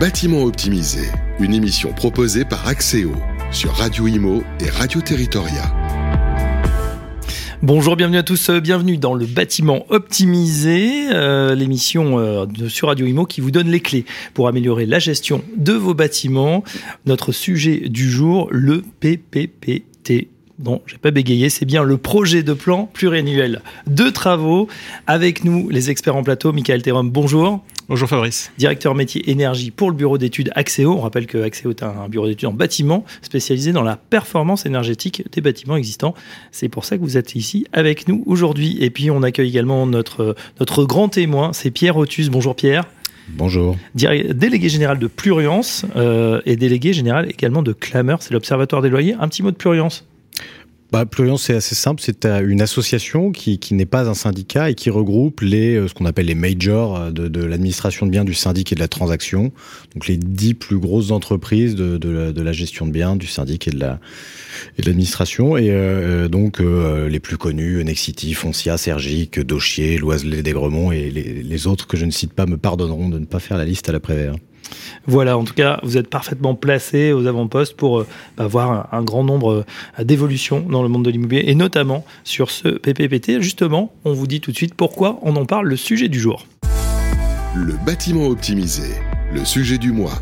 Bâtiment optimisé, une émission proposée par Axéo sur Radio Imo et Radio Territoria. Bonjour, bienvenue à tous, bienvenue dans le bâtiment optimisé, euh, l'émission euh, sur Radio Imo qui vous donne les clés pour améliorer la gestion de vos bâtiments. Notre sujet du jour, le PPPT. Non, j'ai pas bégayé, c'est bien le projet de plan pluriannuel de travaux. Avec nous, les experts en plateau, Michael Thérum, bonjour. Bonjour Fabrice. Directeur métier énergie pour le bureau d'études Axéo. On rappelle que Axéo est un bureau d'études en bâtiment spécialisé dans la performance énergétique des bâtiments existants. C'est pour ça que vous êtes ici avec nous aujourd'hui. Et puis on accueille également notre, notre grand témoin, c'est Pierre Otus. Bonjour Pierre. Bonjour. Délégué général de Pluriance euh, et délégué général également de Clameur, c'est l'Observatoire des loyers. Un petit mot de Pluriance bah, Pluriance, c'est assez simple. C'est euh, une association qui, qui n'est pas un syndicat et qui regroupe les, euh, ce qu'on appelle les majors euh, de, de l'administration de biens, du syndic et de la transaction. Donc les dix plus grosses entreprises de, de, la, de la, gestion de biens, du syndic et de la et de l'administration. Et euh, donc euh, les plus connus, Nexity, Foncia, Sergic, Dauchier, Loiselet, Desgremont et les, les, autres que je ne cite pas me pardonneront de ne pas faire la liste à l'après-vert. Voilà, en tout cas, vous êtes parfaitement placé aux avant-postes pour avoir euh, bah, un, grand nombre euh, d'évolutions dans le monde de l'immobilier et notamment sur ce PPPT. Justement, on vous dit tout de suite pourquoi on en parle, le sujet du jour. Le bâtiment optimisé, le sujet du mois.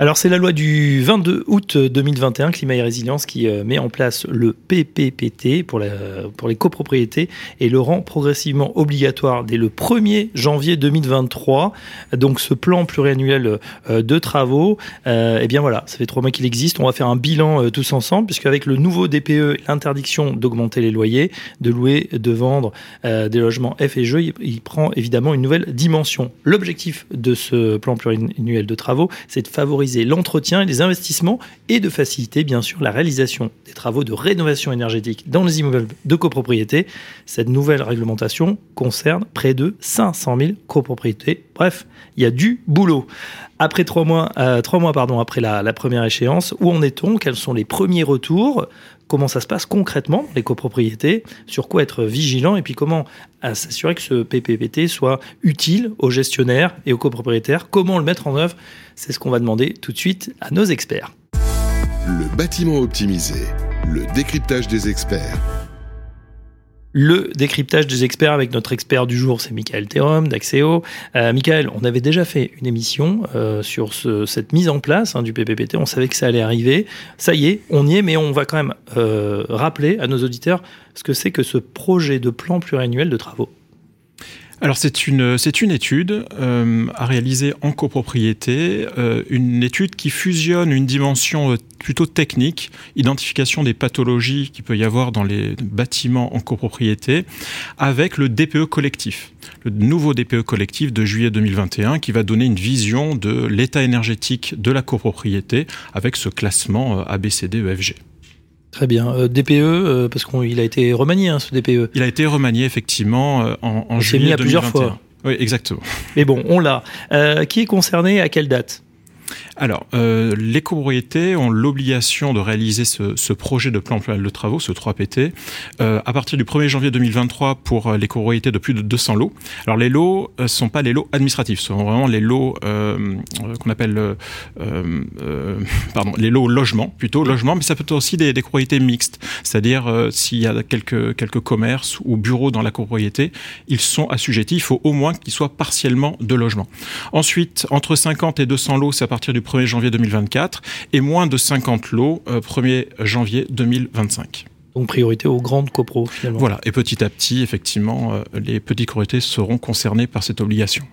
Alors c'est la loi du 22 août 2021, Climat et Résilience, qui euh, met en place le PPPT pour, la, pour les copropriétés et le rend progressivement obligatoire dès le 1er janvier 2023. Donc ce plan pluriannuel euh, de travaux, euh, eh bien voilà, ça fait trois mois qu'il existe. On va faire un bilan tous ensemble, puisque avec le nouveau DPE, l'interdiction d'augmenter les loyers, de louer, de vendre des logements F et G, il prend évidemment une nouvelle dimension. L'objectif de ce plan pluriannuel de travaux, c'est de favoriser l'entretien et les investissements et de faciliter bien sûr la réalisation des travaux de rénovation énergétique dans les immeubles de copropriété. Cette nouvelle réglementation concerne près de 500 000 copropriétés. Bref, il y a du boulot. Après trois mois, euh, trois mois pardon, après la, la première échéance, où en est-on? Quels sont les premiers retours? Comment ça se passe concrètement les copropriétés Sur quoi être vigilant Et puis comment s'assurer que ce PPPT soit utile aux gestionnaires et aux copropriétaires Comment le mettre en œuvre C'est ce qu'on va demander tout de suite à nos experts. Le bâtiment optimisé, le décryptage des experts le décryptage des experts avec notre expert du jour, c'est Michael Thérum d'Axéo. Euh, Michael, on avait déjà fait une émission euh, sur ce, cette mise en place hein, du PPPT. On savait que ça allait arriver. Ça y est, on y est, mais on va quand même euh, rappeler à nos auditeurs ce que c'est que ce projet de plan pluriannuel de travaux. Alors c'est une c'est une étude euh, à réaliser en copropriété, euh, une étude qui fusionne une dimension euh, plutôt technique, identification des pathologies qu'il peut y avoir dans les bâtiments en copropriété, avec le DPE collectif, le nouveau DPE collectif de juillet 2021 qui va donner une vision de l'état énergétique de la copropriété avec ce classement ABCD EFG. Très bien. Euh, DPE, euh, parce qu'il a été remanié, hein, ce DPE. Il a été remanié, effectivement, euh, en, en juillet mis à 2021. plusieurs fois. Oui, exactement. Mais bon, on l'a. Qui est concerné à quelle date? Alors, euh, les copropriétés ont l'obligation de réaliser ce, ce, projet de plan de travaux, ce 3PT, euh, à partir du 1er janvier 2023 pour les copropriétés de plus de 200 lots. Alors, les lots ne euh, sont pas les lots administratifs, ce sont vraiment les lots euh, qu'on appelle euh, pardon, les lots logements, plutôt logements, mais ça peut être aussi des, des copropriétés mixtes, c'est-à-dire s'il y a quelques, quelques commerces ou bureaux dans la copropriété, ils sont assujettis, il faut au moins qu'ils soient partiellement de logement. Ensuite, entre 50 et 200 lots, c'est à partir du 1er janvier 2024 et moins de 50 lots euh, 1er janvier 2025. Donc priorité aux grandes copros finalement. Voilà, et petit à petit, effectivement, euh, les petites copropriétés seront concernées par cette obligation.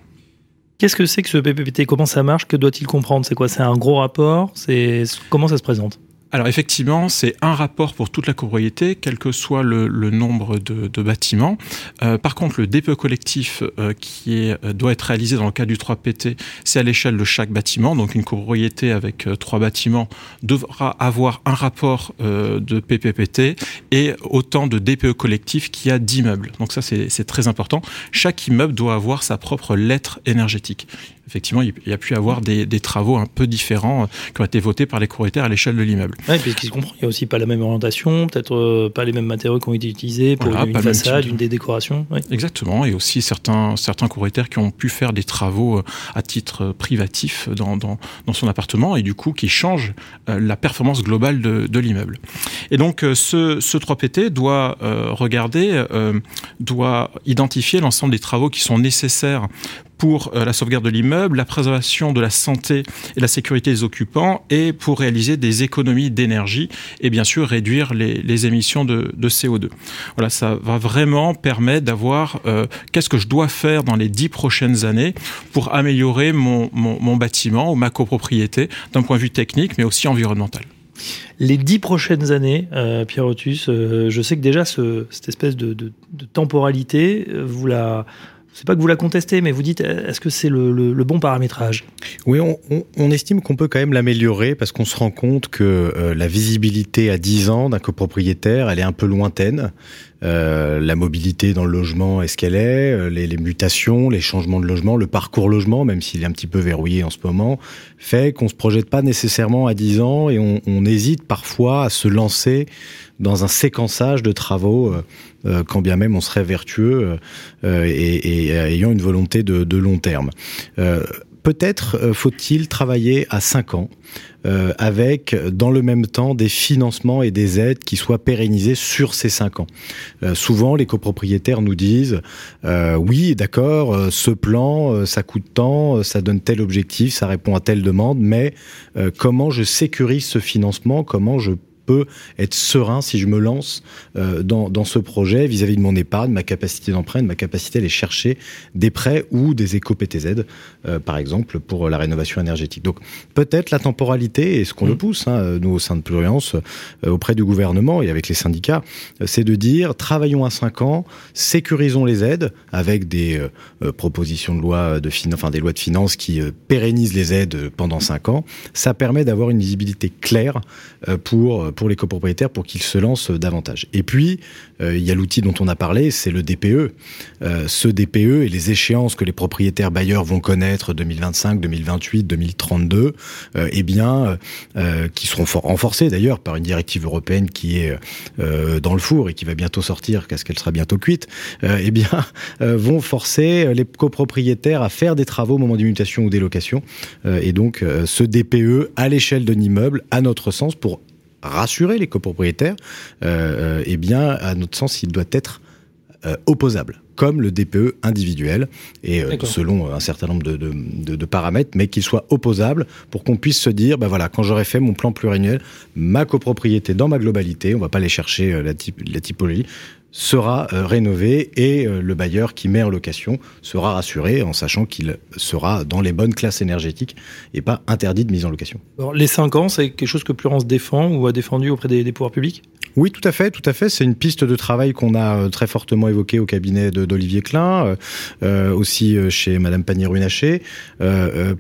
Qu'est-ce que c'est que ce PPPT Comment ça marche? Que doit-il comprendre? C'est quoi? C'est un gros rapport? C'est Comment ça se présente? Alors effectivement, c'est un rapport pour toute la copropriété, quel que soit le, nombre de, bâtiments. Euh, par contre, le DPE collectif euh, qui euh, doit être réalisé dans le cas du 3PT, c'est à l'échelle de chaque bâtiment. Donc une copropriété avec trois bâtiments devra avoir un rapport de PPPT et autant de DPE collectif qu'il y a d'immeubles. Donc ça, c'est très important. Chaque immeuble doit avoir sa propre lettre énergétique effectivement, il y a pu avoir des, des, travaux un peu différents qui ont été votés par les copropriétaires à l'échelle de l'immeuble. Oui, puisqu'il se comprend, il n'y a aussi pas la même orientation, peut-être pas les mêmes matériaux qui ont été utilisés pour une façade, une des décorations. Exactement, et aussi certains, certains propriétaires qui ont pu faire des travaux à titre privatif dans, dans, dans son appartement et du coup qui changent la performance globale de, de l'immeuble. Et donc ce, ce 3PT doit regarder, doit identifier l'ensemble des travaux qui sont nécessaires pour euh, la sauvegarde de l'immeuble, la préservation de la santé et la sécurité des occupants et pour réaliser des économies d'énergie et bien sûr réduire les, émissions de, CO2. Voilà, ça va vraiment permettre d'avoir euh, qu'est-ce que je dois faire dans les dix prochaines années pour améliorer mon, bâtiment ou ma copropriété d'un point de vue technique mais aussi environnemental. Les dix prochaines années, euh, Pierre Otus, je sais que déjà cette espèce de temporalité, vous la, c'est pas que vous la contestez, mais vous dites, est-ce que c'est le, bon paramétrage? Oui, on, estime qu'on peut quand même l'améliorer parce qu'on se rend compte que euh, la visibilité à 10 ans d'un copropriétaire, elle est un peu lointaine. Euh, la mobilité dans le logement est ce qu'elle est, euh, les, mutations, les changements de logement, le parcours logement, même s'il est un petit peu verrouillé en ce moment, fait qu'on se projette pas nécessairement à 10 ans et on, on hésite parfois à se lancer dans un séquençage de travaux euh, quand bien même on serait vertueux euh, et, ayant une volonté de, long terme. Euh, peut-être faut-il travailler à 5 ans euh, avec dans le même temps des financements et des aides qui soient pérennisés sur ces 5 ans. Euh, souvent, les copropriétaires nous disent euh, oui, d'accord, ce plan, ça coûte tant, ça donne tel objectif, ça répond à telle demande, mais comment je sécurise ce financement, comment je peux être serein si je me lance euh, dans, dans, ce projet vis-à-vis de mon épargne, ma capacité d'emprunt, ma capacité à aller chercher des prêts ou des éco-PTZ, euh, par exemple, pour la rénovation énergétique. Donc peut-être la temporalité, et ce qu'on le mmh. pousse, hein, nous au sein de Pluriance, euh, auprès du gouvernement et avec les syndicats, c'est de dire travaillons à 5 ans, sécurisons les aides avec des propositions de loi de enfin des lois de finances qui pérennisent les aides pendant 5 ans. Ça permet d'avoir une visibilité claire pour pour les copropriétaires pour qu'ils se lancent davantage. Et puis, euh, il y a l'outil dont on a parlé, c'est le DPE. Euh, ce DPE et les échéances que les propriétaires bailleurs vont connaître 2025, 2028, 2032, euh, eh bien, euh, qui seront renforcés d'ailleurs par une directive européenne qui est dans le four et qui va bientôt sortir, parce qu'elle sera bientôt cuite, eh bien, vont forcer les copropriétaires à faire des travaux au moment d'une mutation ou des locations. et donc, ce DPE à l'échelle d'un immeuble, à notre sens, pour rassurer les copropriétaires, euh, euh, eh bien, à notre sens, il doit être euh, opposable, comme le DPE individuel, et selon un certain nombre de, paramètres, mais qu'il soit opposable pour qu'on puisse se dire, ben voilà, quand j'aurai fait mon plan pluriannuel, ma copropriété dans ma globalité, on va pas aller chercher la, la typologie, sera euh, rénové et euh, le bailleur qui met en location sera rassuré en sachant qu'il sera dans les bonnes classes énergétiques et pas interdit de mise en location. les 5 ans, c'est quelque chose que Plurence défend ou a défendu auprès des, pouvoirs publics? Oui, tout à fait, tout à fait. C'est une piste de travail qu'on a euh, très fortement évoquée au cabinet d'Olivier Klein, aussi chez Madame Pannier-Runacher,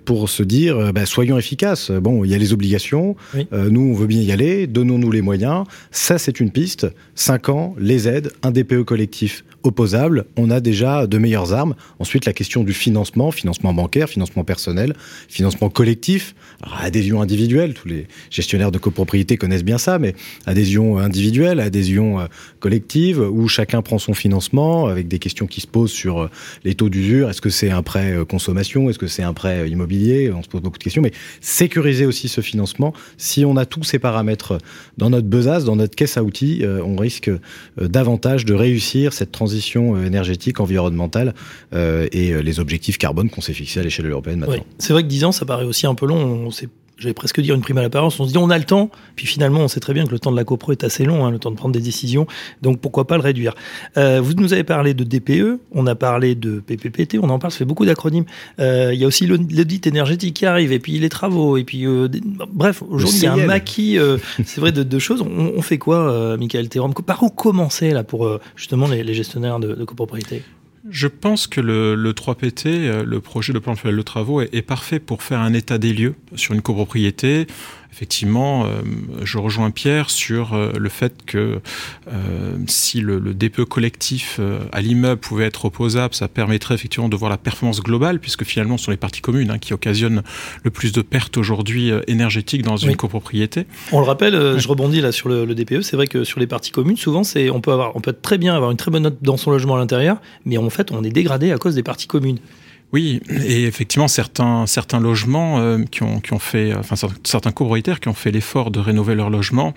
pour se dire, bah, soyons efficaces. Bon, il y a les obligations, nous on veut bien y aller, donnons-nous les moyens. Ça, c'est une piste. 5 ans, les aides, un DPE collectif opposable, on a déjà de meilleures armes. Ensuite, la question du financement, financement bancaire, financement personnel, financement collectif, adhésion individuelle, tous les gestionnaires de copropriété connaissent bien ça, mais adhésion individuelle, adhésion euh, collective, où chacun prend son financement, avec des questions qui se posent sur euh, les taux d'usure, est-ce que c'est un prêt euh, consommation, est-ce que c'est un prêt immobilier, on se pose beaucoup de questions, mais sécuriser aussi ce financement, si on a tous ces paramètres dans notre besace, dans notre caisse à outils, on risque davantage de réussir cette transition euh, énergétique, environnementale euh, et euh, les objectifs carbone qu'on s'est fixés à l'échelle européenne maintenant. C'est vrai que 10 ans, ça paraît aussi un peu long. On j'allais presque dire une prime à l'apparence. On se dit on a le temps, puis finalement on sait très bien que le temps de la copro est assez long, hein, le temps de prendre des décisions, donc pourquoi pas le réduire? Euh, vous nous avez parlé de DPE, on a parlé de PPPT, on en parle, ça fait beaucoup d'acronymes. Euh, il y a aussi l'audit énergétique qui arrive, et puis les travaux, et puis euh, bref, aujourd'hui il y a un maquis, euh, c'est vrai, de, de, choses. On, on fait quoi, euh, Michael Thérum? Par où commencer là pour euh, justement les, les gestionnaires de, de copropriété? Je pense que le, le 3PT, euh, le projet de plan de travaux, est, est, parfait pour faire un état des lieux sur une copropriété, effectivement, je rejoins Pierre sur le fait que si le, le DPE collectif à l'immeuble pouvait être opposable, ça permettrait effectivement de voir la performance globale, puisque finalement, ce sont les parties communes hein, qui occasionnent le plus de pertes aujourd'hui énergétiques dans une copropriété. On le rappelle, je rebondis là sur le, le DPE, c'est vrai que sur les parties communes, souvent, c'est on peut avoir, on peut très bien avoir une très bonne note dans son logement à l'intérieur, mais en fait, on est dégradé à cause des parties communes. Oui, et effectivement, certains, certains logements euh, qui, ont, qui ont fait, enfin certains copropriétaires qui ont fait l'effort de rénover leur logement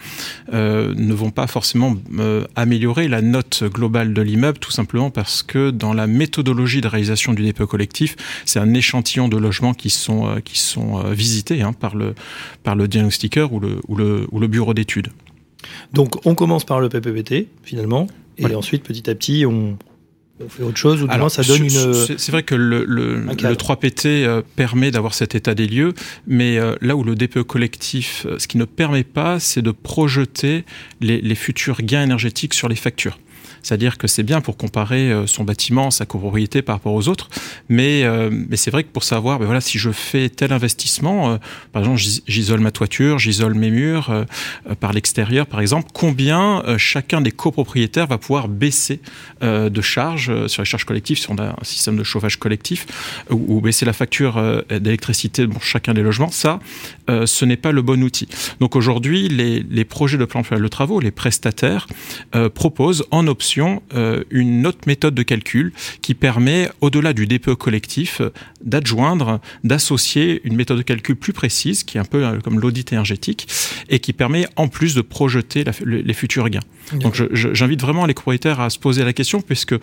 euh, ne vont pas forcément euh, améliorer la note globale de l'immeuble, tout simplement parce que dans la méthodologie de réalisation du DPE collectif, c'est un échantillon de logements qui sont, qui sont visités hein, par, le, par le diagnostiqueur ou le, ou le, ou le bureau d'études. Donc on commence par le PPPT finalement, et ensuite petit à petit on, on fait autre chose ou du moins ça donne une. C'est vrai que le, le, le 3PT euh, permet d'avoir cet état des lieux, mais euh, là où le DPE collectif, euh, ce qui ne permet pas, c'est de projeter les, les futurs gains énergétiques sur les factures. C'est-à-dire que c'est bien pour comparer euh, son bâtiment, sa copropriété par rapport aux autres, mais, euh, mais c'est vrai que pour savoir, ben voilà, si je fais tel investissement, euh, par exemple, j'isole ma toiture, j'isole mes murs par l'extérieur, par exemple, combien chacun des copropriétaires va pouvoir baisser de charges sur les charges collectives, si on a un système de chauffage collectif, ou, baisser la facture d'électricité pour chacun des logements, ça, ce n'est pas le bon outil. Donc aujourd'hui, les, projets de plan de travaux, les prestataires proposent en option euh, une autre méthode de calcul qui permet, au-delà du DPE collectif, d'adjoindre, d'associer une méthode de calcul plus précise, qui est un peu euh, comme l'audit énergétique, et qui permet en plus de projeter les futurs gains. Donc j'invite vraiment les propriétaires à se poser la question, puisque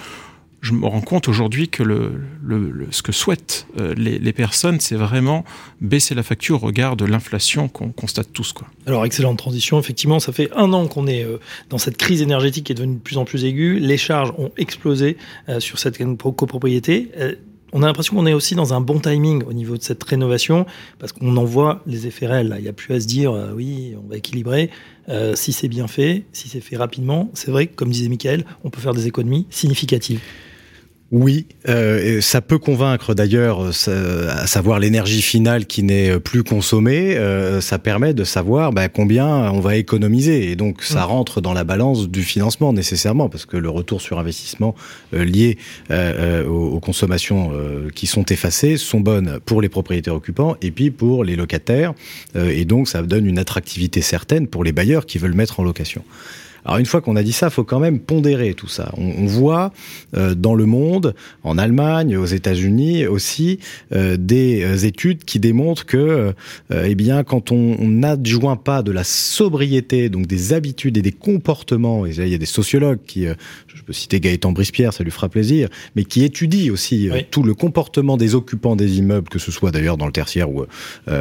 je me rends compte aujourd'hui que le, ce que souhaitent euh, les, personnes, c'est vraiment baisser la facture au regard de l'inflation qu'on constate tous. Alors, excellente transition. Effectivement, ça fait un an qu'on est euh, dans cette crise énergétique qui est devenue de plus en plus aiguë. Les charges ont explosé euh, sur cette copropriété. on a l'impression qu'on est aussi dans un bon timing au niveau de cette rénovation, parce qu'on en voit les effets réels. Il n'y a plus à se dire, oui, on va équilibrer. si c'est bien fait, si c'est fait rapidement, c'est vrai que, comme disait Michael, on peut faire des économies significatives. Oui, euh, ça peut convaincre d'ailleurs, euh, à savoir l'énergie finale qui n'est plus consommée, euh, ça permet de savoir bah, combien on va économiser et donc ça mmh. rentre dans la balance du financement nécessairement parce que le retour sur investissement lié aux, consommations qui sont effacées sont bonnes pour les propriétaires occupants et puis pour les locataires et donc ça donne une attractivité certaine pour les bailleurs qui veulent mettre en location. Alors une fois qu'on a dit ça, faut quand même pondérer tout ça. On, on voit euh, dans le monde, en Allemagne, aux États-Unis aussi, euh, des euh, études qui démontrent que, eh bien, quand on n'adjoint pas de la sobriété, donc des habitudes et des comportements, et il y a des sociologues qui, je peux citer Gaëtan Brispierre, ça lui fera plaisir, mais qui étudient aussi tout le comportement des occupants des immeubles, que ce soit d'ailleurs dans le tertiaire ou,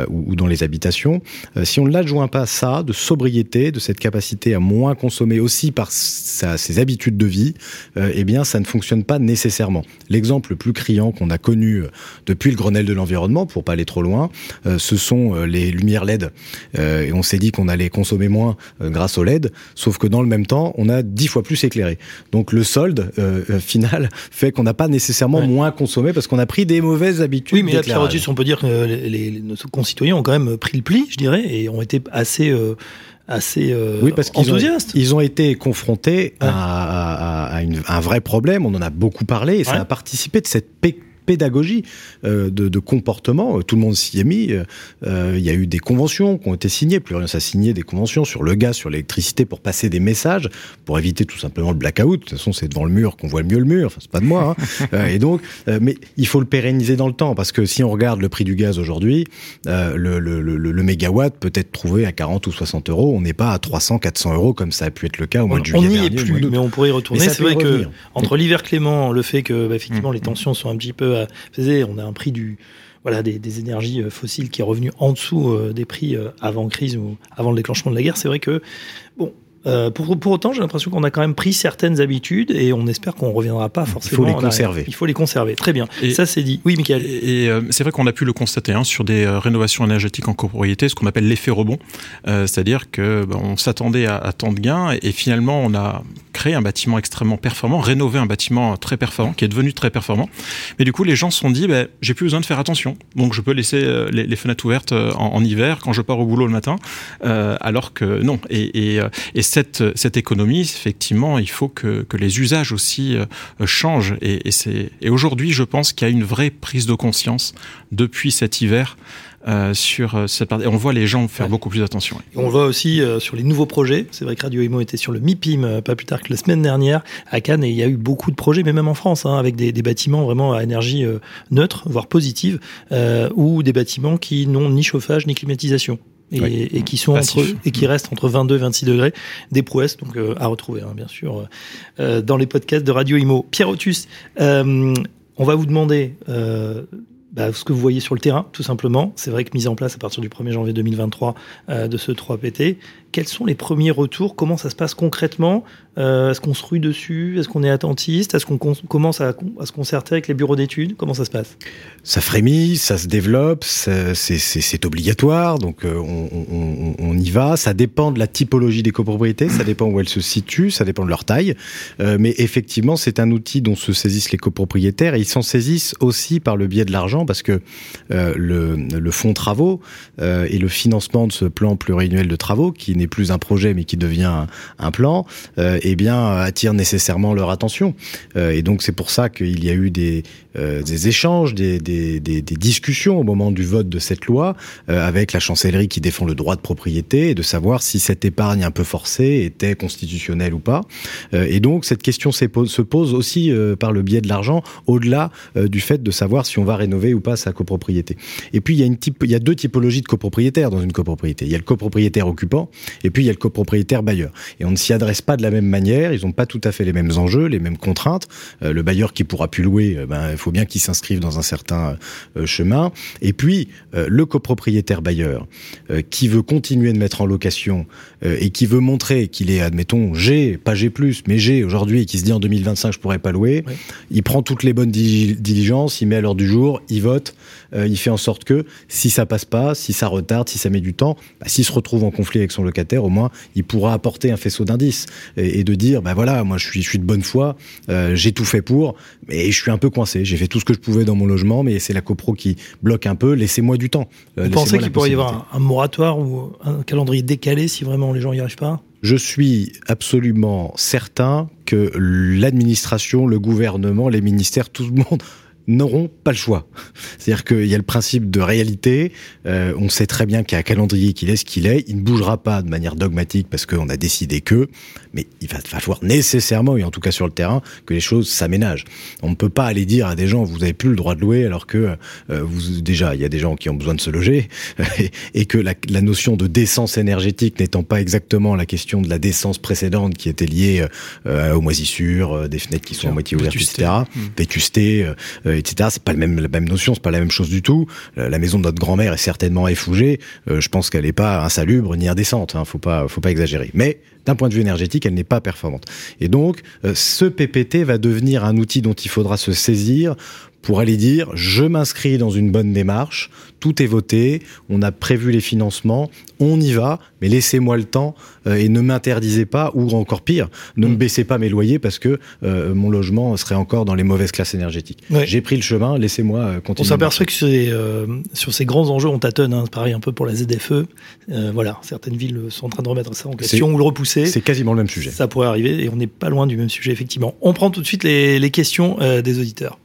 ou dans les habitations. si on ne l'adjoint pas ça, de sobriété, de cette capacité à moins consommer mais aussi par ses habitudes de vie, euh, eh bien, ça ne fonctionne pas nécessairement. L'exemple le plus criant qu'on a connu euh, depuis le Grenelle de l'environnement, pour pas aller trop loin, euh, ce sont les lumières LED. et on s'est dit qu'on allait consommer moins grâce aux LED, sauf que dans le même temps, on a dix fois plus éclairé. Donc le solde final fait qu'on n'a pas nécessairement moins consommé parce qu'on a pris des mauvaises habitudes. Oui, mais là, Pierre on peut dire que les, nos concitoyens ont quand même pris le pli, je dirais, et ont été assez assez euh, oui, parce qu'ils enthousiastes. Ont, ils ont été confrontés à, à, à un vrai problème, on en a beaucoup parlé, et ça a participé de cette pédagogie euh, de, de, comportement. Tout le monde s'y est mis. Euh, il y a eu des conventions qui ont été signées. Plurion a signé des conventions sur le gaz, sur l'électricité pour passer des messages, pour éviter tout simplement le blackout. De toute façon, c'est devant le mur qu'on voit le mieux le mur. Enfin, c'est pas de moi. Hein. euh, et donc, euh, mais il faut le pérenniser dans le temps parce que si on regarde le prix du gaz aujourd'hui, euh, le, le, le, le, mégawatt peut être trouvé à 40 ou 60 euros. On n'est pas à 300, 400 euros comme ça a pu être le cas au mois de juillet On n'y est plus, mais on pourrait y retourner. C'est vrai que entre l'hiver clément, le fait que bah, effectivement mmh. les tensions sont un petit peu faisait, on a un prix du voilà des, énergies euh, fossiles qui est revenu en dessous euh, des prix euh, avant crise ou avant le déclenchement de la guerre. C'est vrai que bon, Euh, pour, pour autant, j'ai l'impression qu'on a quand même pris certaines habitudes et on espère qu'on reviendra pas forcément. Il faut les arrière. conserver. Il faut les conserver. Très bien. Et- Ça, c'est dit. Oui, Michael. Et, et, euh, c'est vrai qu'on a pu le constater hein, sur des euh, rénovations énergétiques en copropriété, ce qu'on appelle l'effet rebond, Euh, c'est-à-dire que ben, on s'attendait à, à tant de gains et, et finalement on a créé un bâtiment extrêmement performant, rénové un bâtiment très performant, qui est devenu très performant. Mais du coup, les gens se sont dit, ben, j'ai plus besoin de faire attention, donc je peux laisser les, les fenêtres ouvertes en, en hiver quand je pars au boulot le matin, euh, alors que non. Et, et, et cette, cette économie, effectivement, il faut que, que les usages aussi euh, changent. Et, et, c'est- et aujourd'hui, je pense qu'il y a une vraie prise de conscience depuis cet hiver euh, sur euh, cette. Et on voit les gens faire Ouais. beaucoup plus attention. On voit aussi euh, sur les nouveaux projets. C'est vrai que Radio Imo était sur le MIPIM pas plus tard que la semaine dernière à Cannes et il y a eu beaucoup de projets, mais même en France, hein, avec des, des bâtiments vraiment à énergie neutre, voire positive, ou des bâtiments qui n'ont ni chauffage ni climatisation. Et, Oui. et qui sont Passif. entre et qui restent entre 22 et 26 degrés des prouesses donc euh, à retrouver hein, bien sûr euh, euh, dans les podcasts de Radio Imo. Pierre Otus, euh, on va vous demander euh, bah, ce que vous voyez sur le terrain, tout simplement. C'est vrai que mise en place à partir du 1er janvier 2023 euh, de ce 3PT, quels sont les premiers retours? Comment ça se passe concrètement? Euh, Est-ce qu'on se rue dessus? Est-ce qu'on est attentiste? Est-ce qu'on commence à, se concerter avec les bureaux d'études? Comment ça se passe? Ça frémit, ça se développe, c'est- obligatoire, donc euh, on, y va. Ça dépend de la typologie des copropriétés, ça dépend où elles se situent, ça dépend de leur taille. Euh, mais effectivement, c'est un outil dont se saisissent les copropriétaires et ils s'en saisissent aussi par le biais de l'argent parce que le, le fonds travaux et le financement de ce plan pluriannuel de travaux, qui n'est plus un projet mais qui devient un, plan, euh, eh bien attire nécessairement leur attention. Euh, et donc c'est pour ça qu'il y a eu des, euh, échanges, des, discussions au moment du vote de cette loi avec la chancellerie qui défend le droit de propriété et de savoir si cette épargne un peu forcée était constitutionnelle ou pas. Et donc cette question se pose aussi par le biais de l'argent, au-delà du fait de savoir si on va rénover ou pas sa copropriété. Et puis il y a deux typologies de copropriétaires dans une copropriété. Il y a le copropriétaire occupant et puis il y a le copropriétaire bailleur. Et on ne s'y adresse pas de la même manière. Ils n'ont pas tout à fait les mêmes enjeux, les mêmes contraintes. Euh, le bailleur qui pourra plus louer, euh, ben il faut bien qu'il s'inscrive dans un certain euh, chemin. Et puis euh, le copropriétaire bailleur qui veut continuer de mettre en location et qui veut montrer qu'il est, admettons, G, pas G+, mais G aujourd'hui, et qui se dit en 2025 je pourrais pas louer, il prend toutes les bonnes dili- diligences, il met à l'heure du jour, il vote, il fait en sorte que si ça passe pas, si ça retarde, si ça met du temps, bah, s'il se retrouve en conflit avec son locataire, au moins il pourra apporter un faisceau d'indices et, et de dire bah voilà, moi je suis je suis de bonne foi, euh, j'ai tout fait pour, mais je suis un peu coincé, j'ai fait tout ce que je pouvais dans mon logement, mais c'est la copro qui bloque un peu, laissez-moi du temps. Euh, Vous pensez qu'il pourrait y avoir un, un moratoire ou un calendrier décalé si vraiment les gens n'y arrivent pas? Je suis absolument certain que l'administration, le gouvernement, les ministères, tout le monde n'auront pas le choix. C'est-à-dire qu'il y a le principe de réalité. Euh, on sait très bien qu'il y a un calendrier qui est ce qu'il est. Il ne bougera pas de manière dogmatique parce qu'on a décidé que, mais il va falloir nécessairement, et en tout cas sur le terrain, que les choses s'aménagent. On ne peut pas aller dire à des gens vous avez plus le droit de louer alors que euh, vous déjà il y a des gens qui ont besoin de se loger et, et que la, la notion de décence énergétique n'étant pas exactement la question de la décence précédente qui était liée euh, aux moisissures, des fenêtres qui sont à moitié ouvertes, etc. Vétusté, euh, etc. C'est pas la même notion, c'est pas la même chose du tout. Euh, la maison de notre grand-mère est certainement effougée. Euh, je pense qu'elle n'est pas insalubre ni indécente. Hein, faut pas, faut pas exagérer. Mais d'un point de vue énergétique, elle n'est pas performante. Et donc, euh, ce PPT va devenir un outil dont il faudra se saisir pour aller dire je m'inscris dans une bonne démarche, tout est voté, on a prévu les financements, on y va, mais laissez-moi le temps euh, et ne m'interdisez pas, ou encore pire, ne me Mm. baissez pas mes loyers parce que euh, mon logement serait encore dans les mauvaises classes énergétiques. Ouais. J'ai pris le chemin, laissez-moi euh, On continuer. s'aperçoit que sur, ces, euh, sur ces grands enjeux, on tâtonne. Hein, pareil un peu pour la ZFE. Euh, voilà, certaines villes sont en train de remettre ça en question ou le repousser. C'est quasiment le même sujet. Ça pourrait arriver et on n'est pas loin du même sujet, effectivement. On prend tout de suite les, les questions euh, des auditeurs.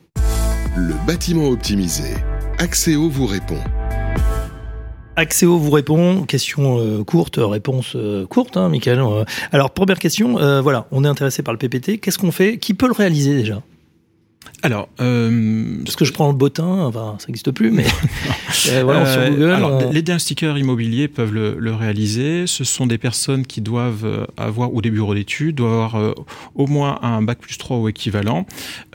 Le bâtiment optimisé. Axéo vous répond. Axéo vous répond, question euh, courte, réponse euh, courte, hein, Michael. Euh, Alors, première question, voilà, on est intéressé par le PPT. Qu'est-ce qu'on fait? Qui peut le réaliser déjà? Alors, euh, parce que je prends le bottin, enfin, ça n'existe plus, mais euh, voilà, sur euh, Google. Alors, les diagnostiqueurs immobiliers peuvent le, le, réaliser. Ce sont des personnes qui doivent avoir, ou des bureaux d'études, doivent avoir au moins un bac plus 3 ou équivalent.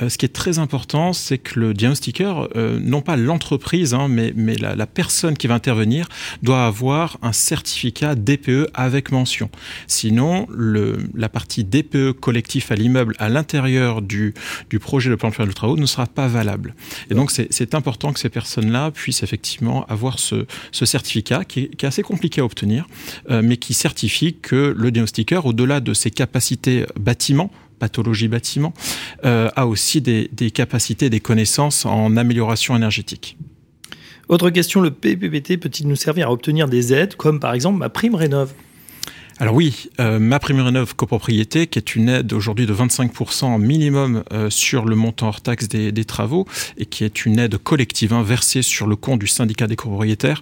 ce qui est très important, c'est que le diagnostiqueur, non pas l'entreprise, hein, mais, mais la, la, personne qui va intervenir, doit avoir un certificat DPE avec mention. Sinon, le, la partie DPE collectif à l'immeuble à l'intérieur du, du projet de plan de de travaux ne sera pas valable. Et donc, c'est important que ces personnes-là puissent effectivement avoir ce, certificat qui est, assez compliqué à obtenir, euh, mais qui certifie que le diagnostiqueur, au-delà de ses capacités bâtiment, pathologie bâtiment, euh, a aussi des, des capacités, des connaissances en amélioration énergétique. Autre question, le PPPT peut-il nous servir à obtenir des aides, comme par exemple ma prime rénov? Alors oui, euh, ma prime rénov copropriété, qui est une aide aujourd'hui de 25% minimum euh, sur le montant hors taxe des, travaux, et qui est une aide collective hein, versée sur le compte du syndicat des copropriétaires,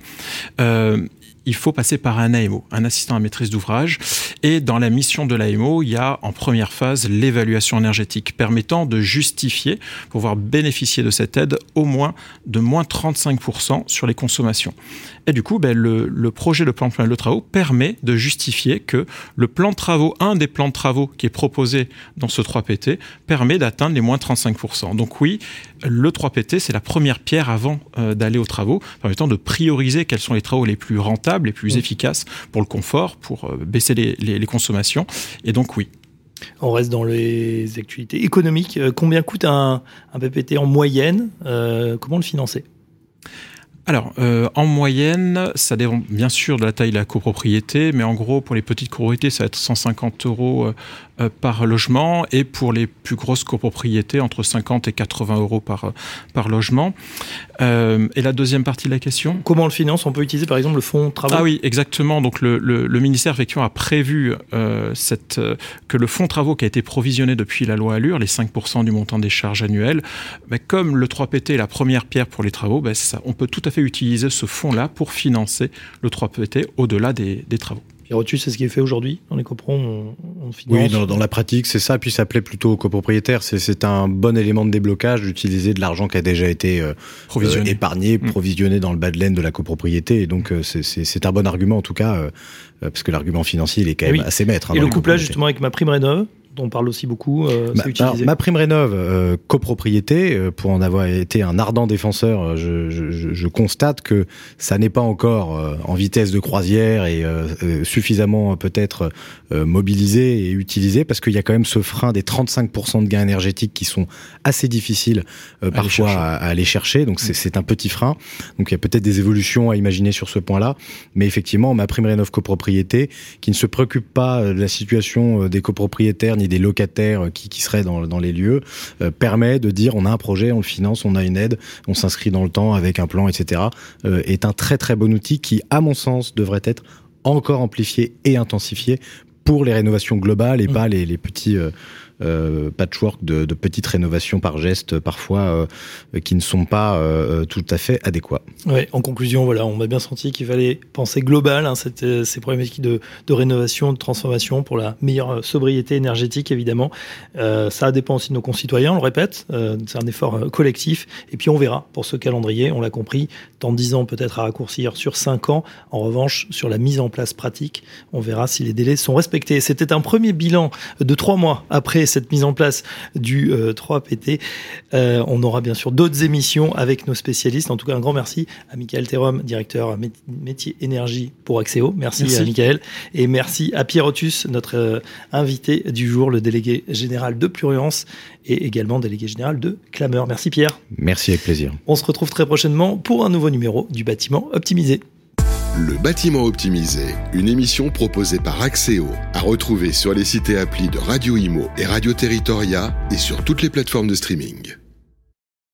euh, il faut passer par un AMO, un assistant à maîtrise d'ouvrage. Et dans la mission de l'AMO, il y a en première phase l'évaluation énergétique permettant de justifier, pouvoir bénéficier de cette aide, au moins de moins 35% sur les consommations. Et du coup, ben, le, projet de plan de travaux permet de justifier que le plan de travaux, un des plans de travaux qui est proposé dans ce 3PT, permet d'atteindre les moins 35%. Donc oui, le 3PT, c'est la première pierre avant euh, d'aller aux travaux, permettant de prioriser quels sont les travaux les plus rentables, les plus efficaces pour le confort, pour euh, baisser les, consommations. Et donc oui, on reste dans les actualités économiques. Euh, combien coûte un, PPT en moyenne? Comment le financer? Alors, euh, en moyenne, ça dépend bien sûr de la taille de la copropriété, mais en gros, pour les petites copropriétés, ça va être 150 euros euh, euh, par logement, et pour les plus grosses copropriétés, entre 50 et 80 euros par, par logement. et la deuxième partie de la question? Comment on le finance? On peut utiliser par exemple le fonds travaux? Ah oui, exactement. Donc le, le, ministère effectivement a prévu cette, que le fonds travaux qui a été provisionné depuis la loi Allure, les 5% du montant des charges annuelles, bah, comme le 3PT est la première pierre pour les travaux, bah, ça, on peut tout à fait utiliser ce fonds-là pour financer le 3PT au-delà des, travaux. Pierre c'est ce qui est fait aujourd'hui dans les copros on, Oui, dans, la pratique, c'est ça. Puis ça plaît plutôt aux copropriétaires. C'est un bon élément de déblocage d'utiliser de l'argent qui a déjà été euh, provisionné. Euh, épargné, mm. provisionné dans le bas de laine de la copropriété. Et donc, euh, c'est un bon argument, en tout cas, parce que l'argument financier, il est quand même assez maître. Hein, et le couplage, justement, avec ma prime rénov', on parle aussi beaucoup. Euh, ma, prime rénov euh, copropriété, euh, pour en avoir été un ardent défenseur, je, je, je constate que ça n'est pas encore en vitesse de croisière et suffisamment peut-être mobilisé et utilisé parce qu'il y a quand même ce frein des 35% de gains énergétiques qui sont assez difficiles parfois à, aller chercher. Donc mm. c'est un petit frein. Donc il y a peut-être des évolutions à imaginer sur ce point-là, mais effectivement ma prime rénov copropriété qui ne se préoccupe pas de la situation des copropriétaires des locataires qui, qui seraient dans, dans les lieux, euh, permet de dire on a un projet, on le finance, on a une aide, on s'inscrit dans le temps avec un plan, etc. Euh, est un très très bon outil qui, à mon sens, devrait être encore amplifié et intensifié pour les rénovations globales et mmh. pas les, les petits euh, euh, patchwork de, petites rénovations par geste parfois euh, qui ne sont pas euh, tout à fait adéquats. Ouais, en conclusion, voilà, on a bien senti qu'il fallait penser global hein, ces problématiques de, de, rénovation, de transformation pour la meilleure sobriété énergétique évidemment. ça dépend aussi de nos concitoyens, on le répète, c'est un effort collectif. Et puis on verra pour ce calendrier, on l'a compris, dans 10 ans peut-être à raccourcir sur 5 ans. En revanche, sur la mise en place pratique, on verra si les délais sont respectés. C'était un premier bilan de 3 mois après cette mise en place du 3PT. Euh, euh, on aura bien sûr d'autres émissions avec nos spécialistes. En tout cas, un grand merci à Michael Terom, directeur métier énergie pour Axéo. Merci, à Michael. Et merci à Pierre Otus, notre euh, invité du jour, le délégué général de Pluriance et également délégué général de Clameur. Merci Pierre. Merci avec plaisir. On se retrouve très prochainement pour un nouveau numéro du bâtiment optimisé. Le bâtiment optimisé, une émission proposée par Axéo, à retrouver sur les sites et applis de Radio Imo et Radio Territoria et sur toutes les plateformes de streaming.